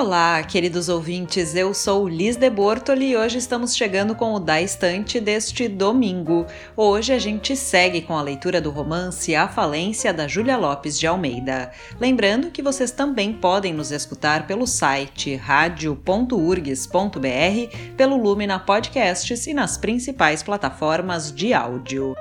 Olá, queridos ouvintes, eu sou Liz de Bortoli e hoje estamos chegando com o Da Estante deste domingo. Hoje a gente segue com a leitura do romance A Falência da Júlia Lopes de Almeida. Lembrando que vocês também podem nos escutar pelo site radio.urgs.br, pelo Lumina Podcasts e nas principais plataformas de áudio.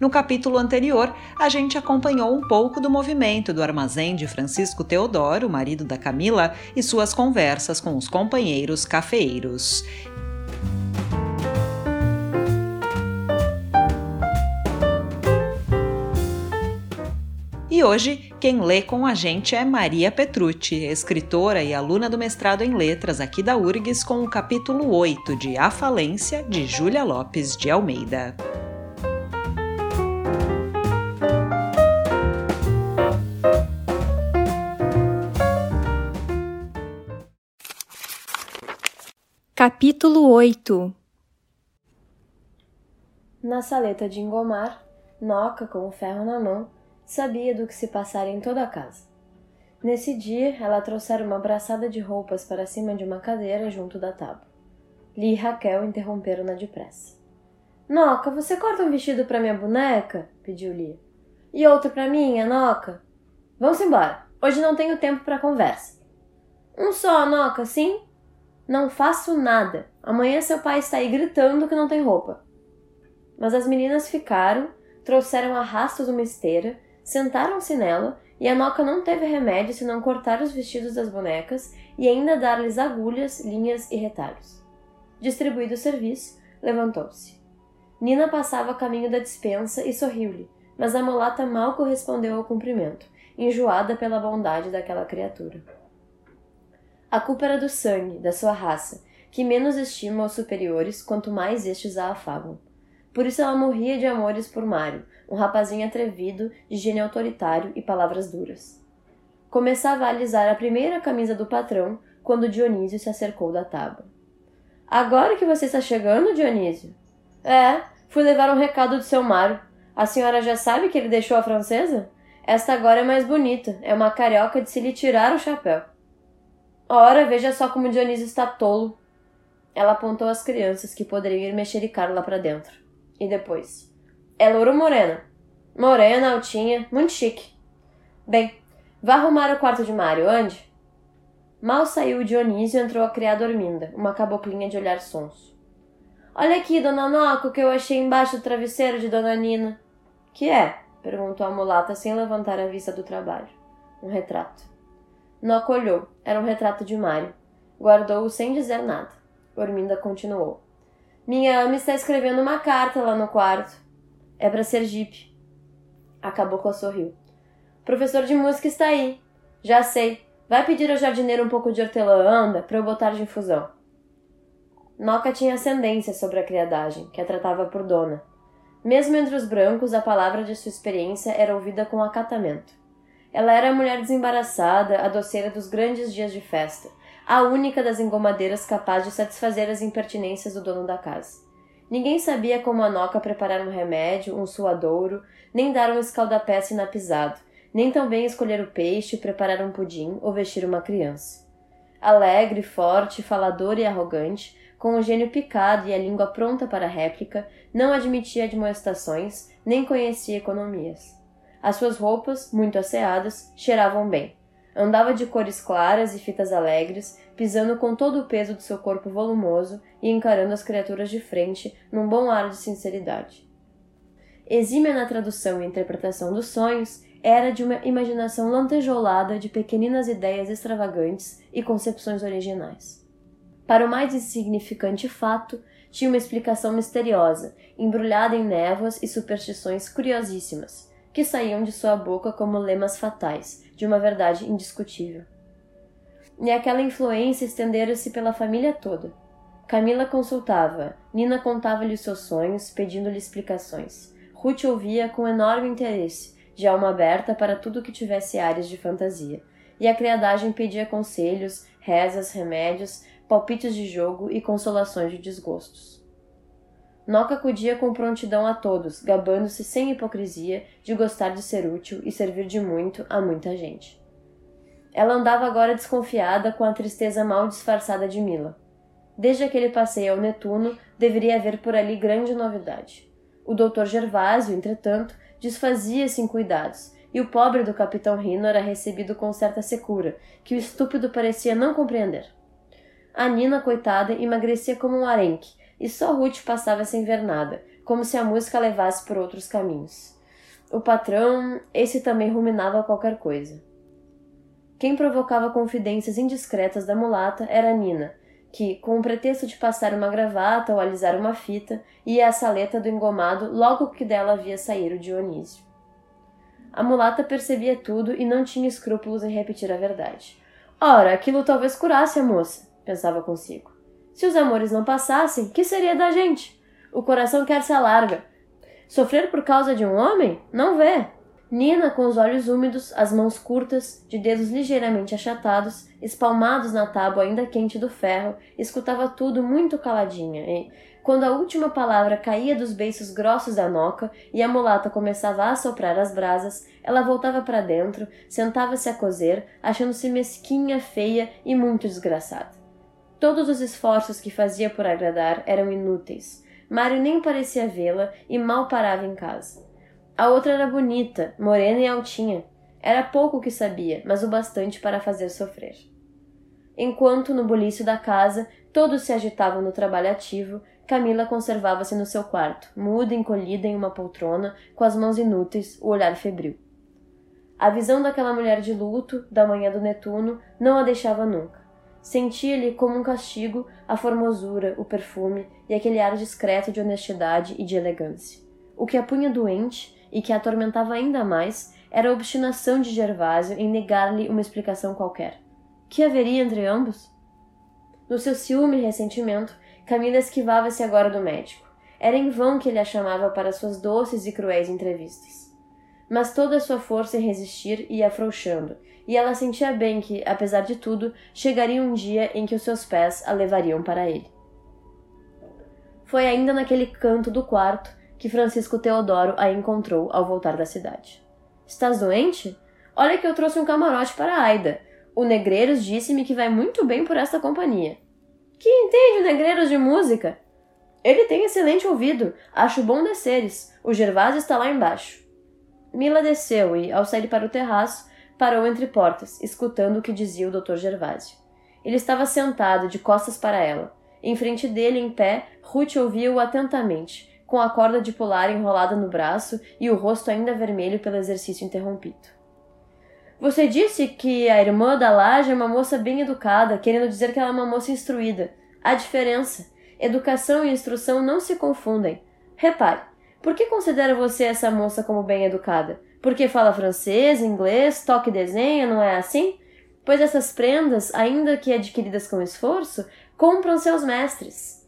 No capítulo anterior, a gente acompanhou um pouco do movimento do armazém de Francisco Teodoro, marido da Camila, e suas conversas com os companheiros cafeeiros. E hoje, quem lê com a gente é Maria Petrucci, escritora e aluna do mestrado em letras aqui da URGS, com o capítulo 8 de A Falência, de Júlia Lopes de Almeida. Capítulo 8 Na saleta de engomar, Noca, com o ferro na mão, sabia do que se passara em toda a casa. Nesse dia, ela trouxera uma braçada de roupas para cima de uma cadeira junto da tábua. Li e Raquel interromperam-na depressa. Noca, você corta um vestido para minha boneca? pediu Lia. E outro para minha, Noca? Vamos embora. Hoje não tenho tempo para conversa. Um só, Noca, sim? Não faço nada. Amanhã seu pai está aí gritando que não tem roupa. Mas as meninas ficaram, trouxeram arrastos uma esteira, sentaram-se nela e a Noca não teve remédio senão cortar os vestidos das bonecas e ainda dar-lhes agulhas, linhas e retalhos. Distribuído o serviço, levantou-se. Nina passava caminho da dispensa e sorriu-lhe, mas a mulata mal correspondeu ao cumprimento, enjoada pela bondade daquela criatura. A culpa era do sangue, da sua raça, que menos estima os superiores quanto mais estes a afagam. Por isso ela morria de amores por Mário, um rapazinho atrevido, de gênio autoritário e palavras duras. Começava a alisar a primeira camisa do patrão quando Dionísio se acercou da tábua. Agora que você está chegando, Dionísio? É, fui levar um recado do seu Mário. A senhora já sabe que ele deixou a francesa? Esta agora é mais bonita, é uma carioca de se lhe tirar o chapéu. Ora, veja só como Dionísio está tolo. Ela apontou às crianças que poderiam ir mexericar lá para dentro. E depois. É louro morena. Morena, altinha, muito chique. Bem, vá arrumar o quarto de Mário, ande. Mal saiu o Dionísio entrou a criada Orminda, uma caboclinha de olhar sonso. Olha aqui, dona Noca, o que eu achei embaixo do travesseiro de dona Nina. Que é? perguntou a mulata sem levantar a vista do trabalho. Um retrato. Noca olhou. Era um retrato de Mário. Guardou-o sem dizer nada. Orminda continuou. Minha ama está escrevendo uma carta lá no quarto. É para Sergipe. A cabocla sorriu. Professor de música está aí. Já sei. Vai pedir ao jardineiro um pouco de hortelã, anda, para eu botar de infusão. Noca tinha ascendência sobre a criadagem, que a tratava por dona. Mesmo entre os brancos, a palavra de sua experiência era ouvida com acatamento. Ela era a mulher desembaraçada, a doceira dos grandes dias de festa, a única das engomadeiras capaz de satisfazer as impertinências do dono da casa. Ninguém sabia como a Noca preparar um remédio, um suadouro, nem dar um escaldapés inapisado, nem também escolher o peixe, preparar um pudim ou vestir uma criança. Alegre, forte, faladora e arrogante, com o gênio picado e a língua pronta para réplica, não admitia admoestações, nem conhecia economias. As suas roupas, muito asseadas, cheiravam bem. Andava de cores claras e fitas alegres, pisando com todo o peso do seu corpo volumoso e encarando as criaturas de frente num bom ar de sinceridade. Exímia na tradução e interpretação dos sonhos, era de uma imaginação lantejolada de pequeninas ideias extravagantes e concepções originais. Para o mais insignificante fato, tinha uma explicação misteriosa, embrulhada em névoas e superstições curiosíssimas, que saíam de sua boca como lemas fatais de uma verdade indiscutível. E aquela influência estendera-se pela família toda. Camila consultava, Nina contava-lhe seus sonhos, pedindo-lhe explicações. Ruth ouvia com enorme interesse, de alma aberta para tudo que tivesse áreas de fantasia. E a criadagem pedia conselhos, rezas, remédios, palpites de jogo e consolações de desgostos. Noca acudia com prontidão a todos, gabando-se sem hipocrisia de gostar de ser útil e servir de muito a muita gente. Ela andava agora desconfiada com a tristeza mal disfarçada de Mila. Desde aquele passeio ao Netuno, deveria haver por ali grande novidade. O doutor Gervásio, entretanto, desfazia-se em cuidados, e o pobre do capitão Rino era recebido com certa secura, que o estúpido parecia não compreender. A Nina, coitada, emagrecia como um arenque, e só Ruth passava sem ver nada, como se a música levasse por outros caminhos. O patrão, esse também ruminava qualquer coisa. Quem provocava confidências indiscretas da mulata era Nina, que, com o pretexto de passar uma gravata ou alisar uma fita, ia à saleta do engomado logo que dela havia sair o Dionísio. A mulata percebia tudo e não tinha escrúpulos em repetir a verdade. Ora, aquilo talvez curasse a moça, pensava consigo. Se os amores não passassem, que seria da gente? O coração quer se alarga. Sofrer por causa de um homem? Não vê. Nina, com os olhos úmidos, as mãos curtas, de dedos ligeiramente achatados, espalmados na tábua ainda quente do ferro, escutava tudo muito caladinha e, quando a última palavra caía dos beiços grossos da noca e a mulata começava a soprar as brasas, ela voltava para dentro, sentava-se a cozer, achando-se mesquinha, feia e muito desgraçada. Todos os esforços que fazia por agradar eram inúteis. Mário nem parecia vê-la e mal parava em casa. A outra era bonita, morena e altinha. Era pouco o que sabia, mas o bastante para fazer sofrer. Enquanto, no bulício da casa, todos se agitavam no trabalho ativo, Camila conservava-se no seu quarto, muda, encolhida em uma poltrona, com as mãos inúteis, o olhar febril. A visão daquela mulher de luto, da manhã do Netuno, não a deixava nunca. Sentia-lhe como um castigo a formosura, o perfume e aquele ar discreto de honestidade e de elegância. O que a punha doente e que a atormentava ainda mais era a obstinação de Gervásio em negar-lhe uma explicação qualquer. Que haveria entre ambos? No seu ciúme e ressentimento, Camila esquivava-se agora do médico. Era em vão que ele a chamava para suas doces e cruéis entrevistas. Mas toda a sua força em resistir ia afrouxando, e ela sentia bem que, apesar de tudo, chegaria um dia em que os seus pés a levariam para ele. Foi ainda naquele canto do quarto que Francisco Teodoro a encontrou ao voltar da cidade. Estás doente? Olha que eu trouxe um camarote para Aida. O Negreiros disse-me que vai muito bem por esta companhia. Que entende o Negreiros de música? Ele tem excelente ouvido. Acho bom desceres. O Gervásio está lá embaixo. Mila desceu e, ao sair para o terraço, parou entre portas, escutando o que dizia o Dr. Gervásio. Ele estava sentado, de costas para ela. Em frente dele, em pé, Ruth ouvia-o atentamente, com a corda de pular enrolada no braço e o rosto ainda vermelho pelo exercício interrompido. Você disse que a irmã da Laje é uma moça bem educada, querendo dizer que ela é uma moça instruída. A diferença: educação e instrução não se confundem. Repare, por que considera você essa moça como bem educada? Porque fala francês, inglês, toca e desenha, não é assim? Pois essas prendas, ainda que adquiridas com esforço, compram seus mestres.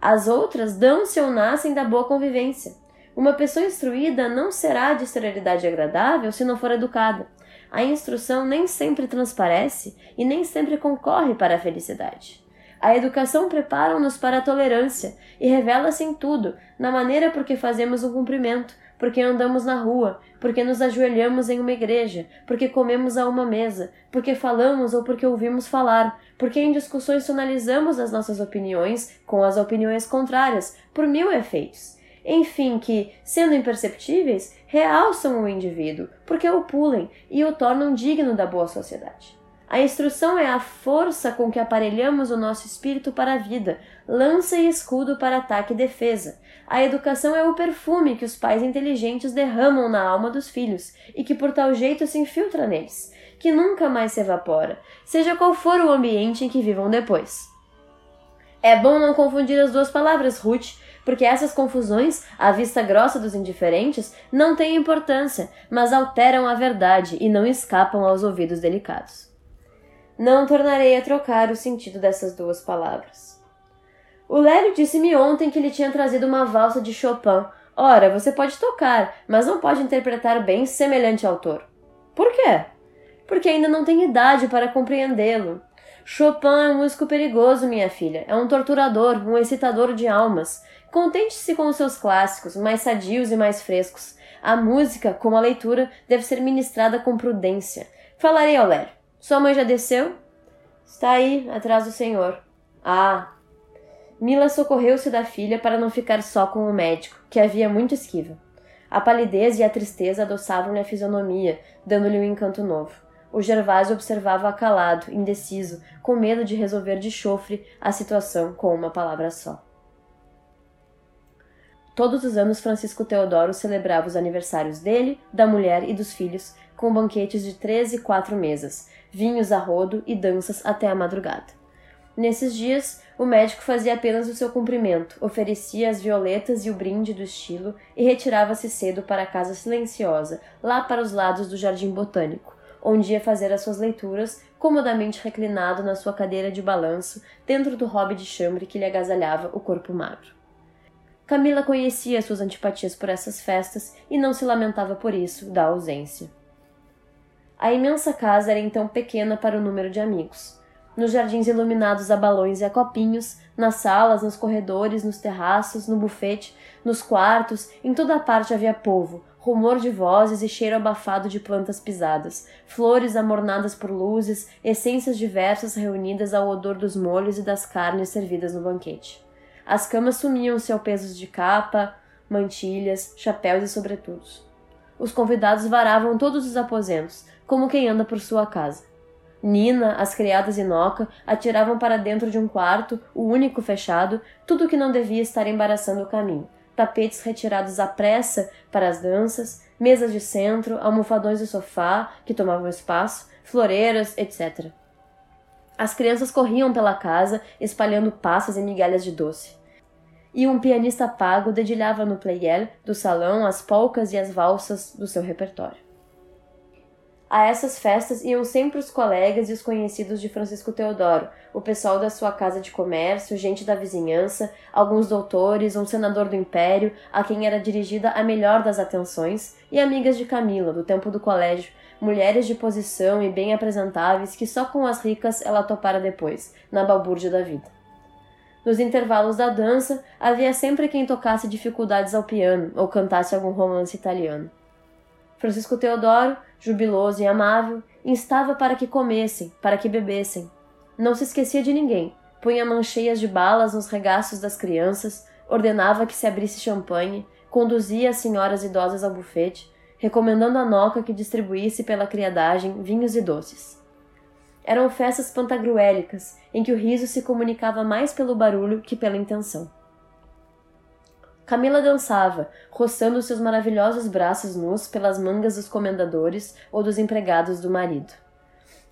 As outras dão-se ou nascem da boa convivência. Uma pessoa instruída não será de esterilidade agradável se não for educada. A instrução nem sempre transparece e nem sempre concorre para a felicidade. A educação prepara-nos para a tolerância e revela-se em tudo, na maneira por que fazemos um cumprimento, porque andamos na rua, porque nos ajoelhamos em uma igreja, porque comemos a uma mesa, porque falamos ou porque ouvimos falar, porque em discussões tonalizamos as nossas opiniões com as opiniões contrárias, por mil efeitos. Enfim, que, sendo imperceptíveis, realçam o indivíduo, porque o pulem e o tornam digno da boa sociedade. A instrução é a força com que aparelhamos o nosso espírito para a vida, lança e escudo para ataque e defesa. A educação é o perfume que os pais inteligentes derramam na alma dos filhos e que por tal jeito se infiltra neles, que nunca mais se evapora, seja qual for o ambiente em que vivam depois. É bom não confundir as duas palavras, Ruth, porque essas confusões, à vista grossa dos indiferentes, não têm importância, mas alteram a verdade e não escapam aos ouvidos delicados. Não tornarei a trocar o sentido dessas duas palavras. O Lélio disse-me ontem que ele tinha trazido uma valsa de Chopin. Ora, você pode tocar, mas não pode interpretar bem semelhante autor. Por quê? Porque ainda não tem idade para compreendê-lo. Chopin é um músico perigoso, minha filha. É um torturador, um excitador de almas. Contente-se com os seus clássicos, mais sadios e mais frescos. A música, como a leitura, deve ser ministrada com prudência. Falarei ao Lélio. Sua mãe já desceu? Está aí, atrás do senhor. Ah. Mila socorreu-se da filha para não ficar só com o médico, que havia muito esquiva. A palidez e a tristeza adoçavam-lhe a fisionomia, dando-lhe um encanto novo. O Gervásio observava calado, indeciso, com medo de resolver de chofre a situação com uma palavra só. Todos os anos Francisco Teodoro celebrava os aniversários dele, da mulher e dos filhos, com banquetes de três e quatro mesas, vinhos a rodo e danças até a madrugada. Nesses dias, o médico fazia apenas o seu cumprimento, oferecia as violetas e o brinde do estilo e retirava-se cedo para a casa silenciosa, lá para os lados do jardim botânico, onde ia fazer as suas leituras, comodamente reclinado na sua cadeira de balanço, dentro do hobby de chambre que lhe agasalhava o corpo magro. Camila conhecia suas antipatias por essas festas e não se lamentava por isso da ausência. A imensa casa era então pequena para o número de amigos. Nos jardins iluminados a balões e a copinhos, nas salas, nos corredores, nos terraços, no bufete, nos quartos, em toda a parte havia povo, rumor de vozes e cheiro abafado de plantas pisadas, flores amornadas por luzes, essências diversas reunidas ao odor dos molhos e das carnes servidas no banquete. As camas sumiam-se ao peso de capa, mantilhas, chapéus e sobretudos. Os convidados varavam todos os aposentos, como quem anda por sua casa. Nina, as criadas e Noca atiravam para dentro de um quarto, o único fechado, tudo que não devia estar embaraçando o caminho. Tapetes retirados à pressa para as danças, mesas de centro, almofadões de sofá que tomavam espaço, floreiras, etc. As crianças corriam pela casa, espalhando passas e migalhas de doce. E um pianista pago dedilhava no playel do salão as polcas e as valsas do seu repertório. A essas festas iam sempre os colegas e os conhecidos de Francisco Teodoro, o pessoal da sua casa de comércio, gente da vizinhança, alguns doutores, um senador do império, a quem era dirigida a melhor das atenções, e amigas de Camila, do tempo do colégio, mulheres de posição e bem apresentáveis que só com as ricas ela topara depois, na balbúrdia da vida. Nos intervalos da dança, havia sempre quem tocasse dificuldades ao piano ou cantasse algum romance italiano. Francisco Teodoro, jubiloso e amável, instava para que comessem, para que bebessem. Não se esquecia de ninguém, punha mãos cheias de balas nos regaços das crianças, ordenava que se abrisse champanhe, conduzia as senhoras idosas ao bufete, recomendando a Noca que distribuísse pela criadagem vinhos e doces. Eram festas pantagruélicas, em que o riso se comunicava mais pelo barulho que pela intenção. Camila dançava, roçando seus maravilhosos braços nus pelas mangas dos comendadores ou dos empregados do marido.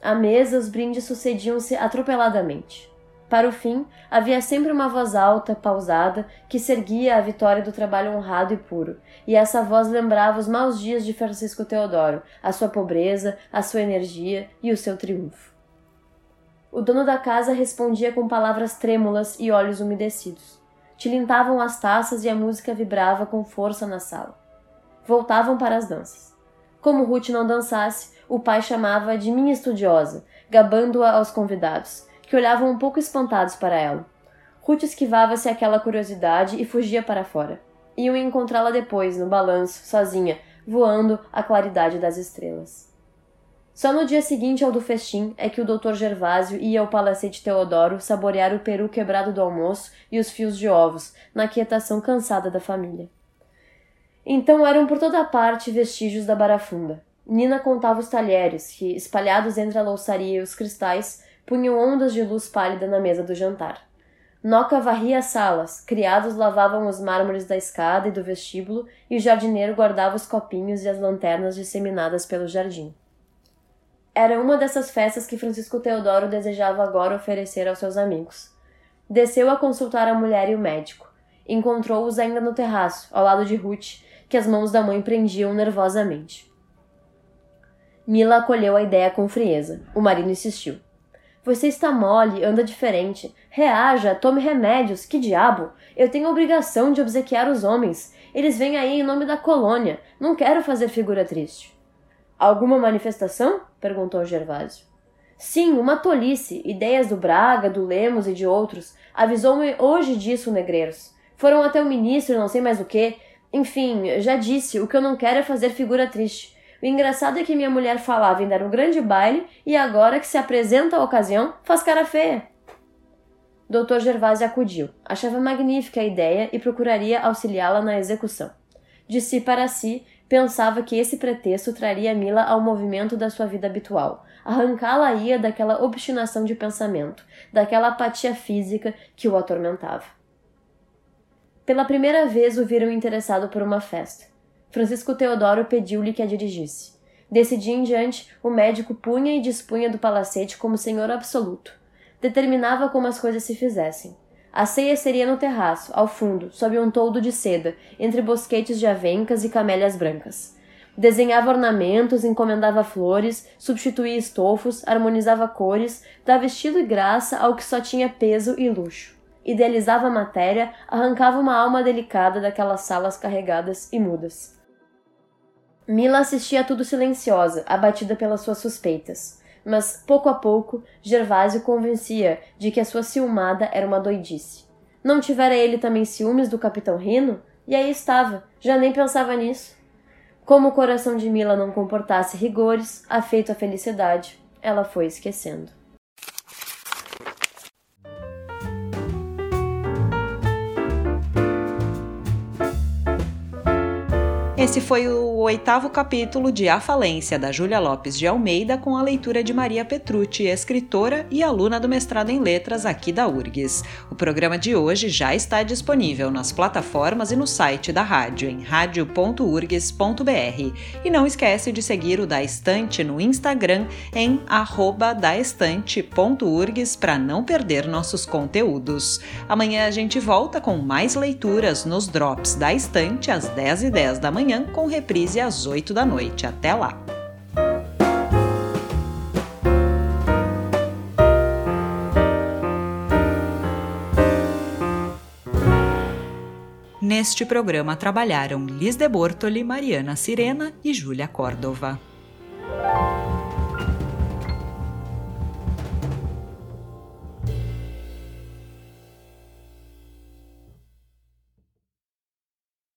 À mesa, os brindes sucediam-se atropeladamente. Para o fim, havia sempre uma voz alta, pausada, que serguia a vitória do trabalho honrado e puro, e essa voz lembrava os maus dias de Francisco Teodoro, a sua pobreza, a sua energia e o seu triunfo. O dono da casa respondia com palavras trêmulas e olhos umedecidos. Tilintavam as taças e a música vibrava com força na sala. Voltavam para as danças. Como Ruth não dançasse, o pai chamava de minha estudiosa, gabando-a aos convidados, que olhavam um pouco espantados para ela. Ruth esquivava-se aquela curiosidade e fugia para fora. Iam encontrá-la depois, no balanço, sozinha, voando à claridade das estrelas. Só no dia seguinte ao do festim é que o Dr. Gervásio ia ao palacete Teodoro saborear o peru quebrado do almoço e os fios de ovos, na quietação cansada da família. Então eram por toda parte vestígios da barafunda. Nina contava os talheres, que, espalhados entre a louçaria e os cristais, punham ondas de luz pálida na mesa do jantar. Noca varria as salas, criados lavavam os mármores da escada e do vestíbulo, e o jardineiro guardava os copinhos e as lanternas disseminadas pelo jardim. Era uma dessas festas que Francisco Teodoro desejava agora oferecer aos seus amigos. Desceu a consultar a mulher e o médico. Encontrou-os ainda no terraço, ao lado de Ruth, que as mãos da mãe prendiam nervosamente. Mila acolheu a ideia com frieza. O marido insistiu. Você está mole, anda diferente. Reaja, tome remédios. Que diabo? Eu tenho a obrigação de obsequiar os homens. Eles vêm aí em nome da colônia. Não quero fazer figura triste. Alguma manifestação? Perguntou Gervásio. Sim, uma tolice. Ideias do Braga, do Lemos e de outros. Avisou-me hoje disso, negreiros. Foram até o ministro não sei mais o que. Enfim, já disse, o que eu não quero é fazer figura triste. O engraçado é que minha mulher falava em dar um grande baile e agora que se apresenta a ocasião, faz cara feia. Dr. Gervásio acudiu. Achava magnífica a ideia e procuraria auxiliá-la na execução. De si para si, pensava que esse pretexto traria Mila ao movimento da sua vida habitual, arrancá-la-ia daquela obstinação de pensamento, daquela apatia física que o atormentava. Pela primeira vez o viram interessado por uma festa. Francisco Teodoro pediu-lhe que a dirigisse. Desse dia em diante, o médico punha e dispunha do palacete como senhor absoluto. Determinava como as coisas se fizessem. A ceia seria no terraço, ao fundo, sob um toldo de seda, entre bosquetes de avencas e camélias brancas. Desenhava ornamentos, encomendava flores, substituía estofos, harmonizava cores, dava estilo e graça ao que só tinha peso e luxo. Idealizava a matéria, arrancava uma alma delicada daquelas salas carregadas e mudas. Mila assistia a tudo silenciosa, abatida pelas suas suspeitas. Mas, pouco a pouco, Gervásio convencia de que a sua ciumada era uma doidice. Não tivera ele também ciúmes do capitão Rino? E aí estava, já nem pensava nisso. Como o coração de Mila não comportasse rigores, afeito à felicidade, ela foi esquecendo. Esse foi o oitavo capítulo de A Falência, da Júlia Lopes de Almeida, com a leitura de Maria Petrucci, escritora e aluna do mestrado em letras aqui da URGS. O programa de hoje já está disponível nas plataformas e no site da rádio, em radio.urgs.br. E não esquece de seguir o Da Estante no Instagram, em daestante.urgs, para não perder nossos conteúdos. Amanhã a gente volta com mais leituras nos Drops da Estante, às 10h10 da manhã com reprise às 8 da noite. Até lá! Neste programa trabalharam Liz de Bortoli, Mariana Sirena e Júlia Córdova.